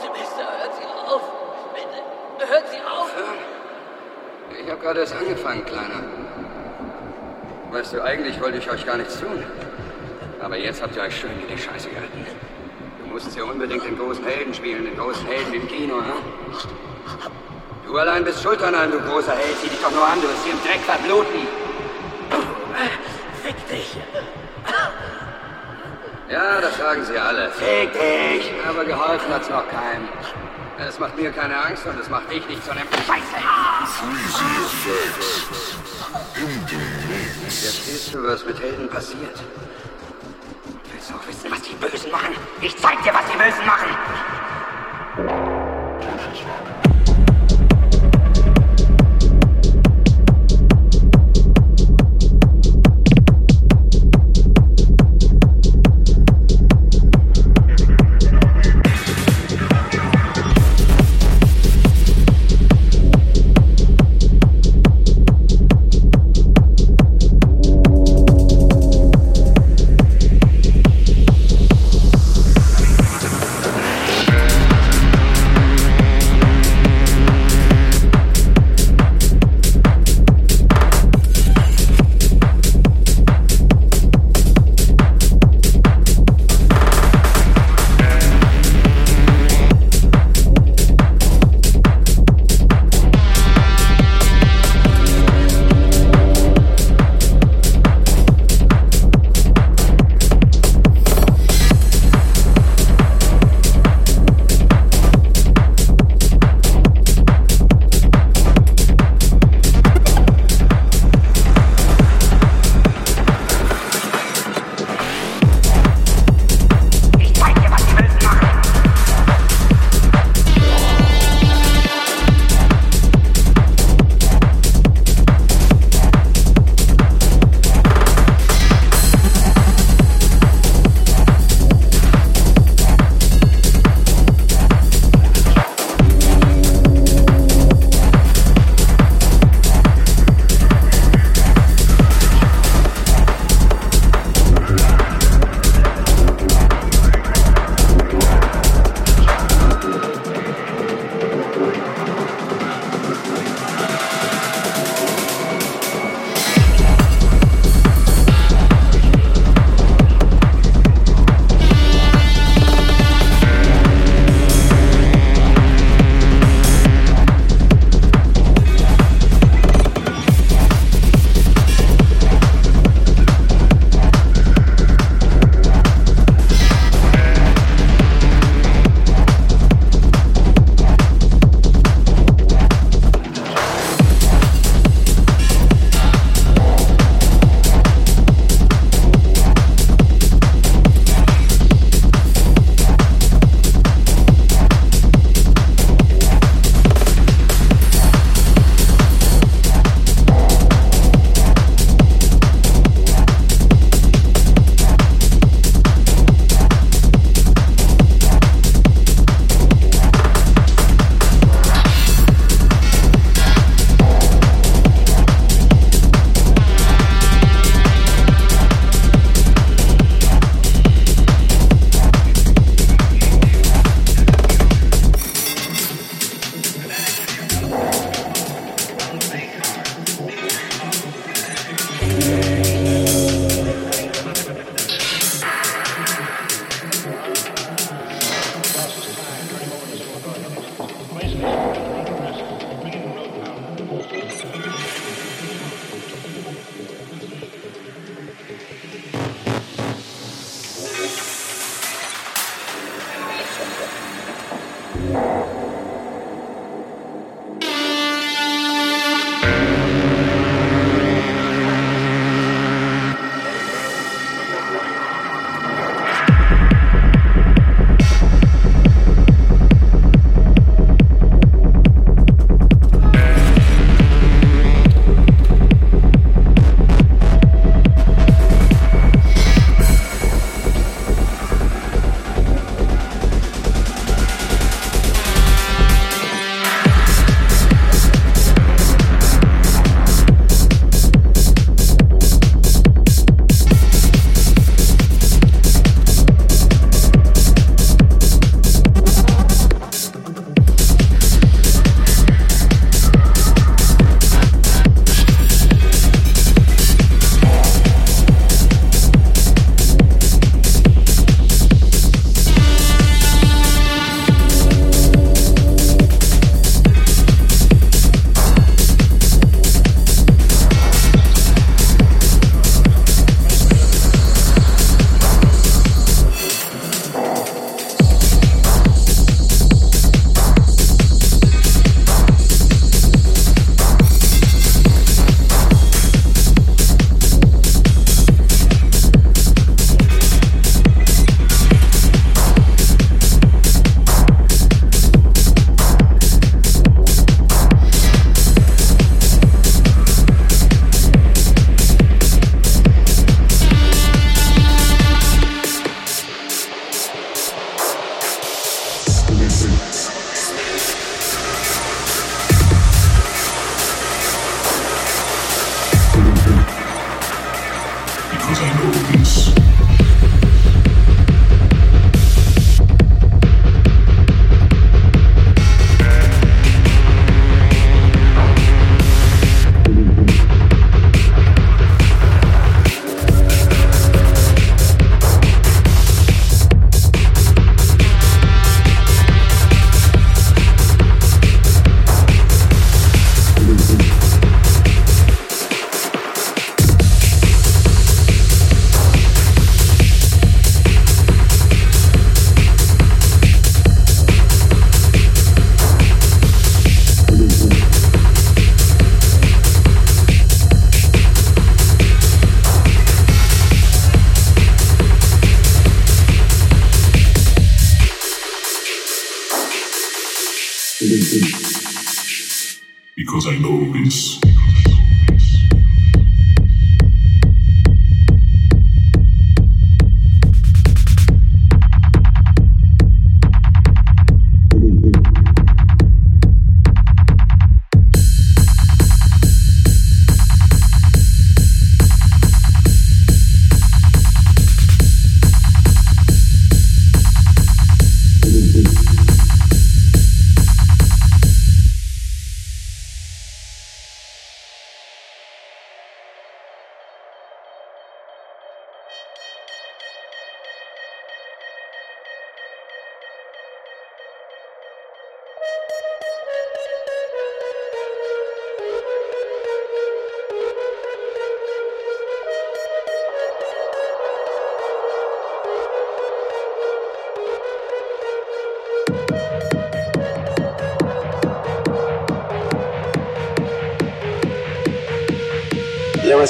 Sie, Mister, hören Sie auf. Bitte, hören Sie auf. Ich habe gerade erst angefangen, Kleiner. Weißt du, eigentlich wollte ich euch gar nichts tun. Aber jetzt habt ihr euch schön in die Scheiße gehalten. Du musst ja unbedingt den großen Helden spielen, den großen Helden im Kino, hm? Du allein bist schuld an allem, du großer Held. Sieh dich doch nur an, du wirst hier im Dreck verbluten. Fick dich. Ja, das sagen sie alle. Fick dich! Aber geholfen hat's noch keinem. Es macht mir keine Angst und es macht dich nicht zu einem Scheiße. Jetzt siehst du, was mit Helden passiert. Willst du auch wissen, was die Bösen machen? Ich zeig dir, was die Bösen machen!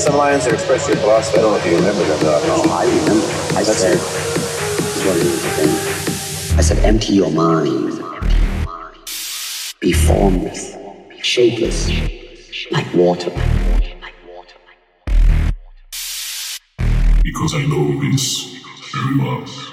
Some lines that expressed your philosophy. I don't know if you remember them, though. Oh, I remember. I Let's said, this what it is again. I said, empty your mind. Be formless, shapeless, like water. Because I know this very well.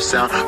Sound.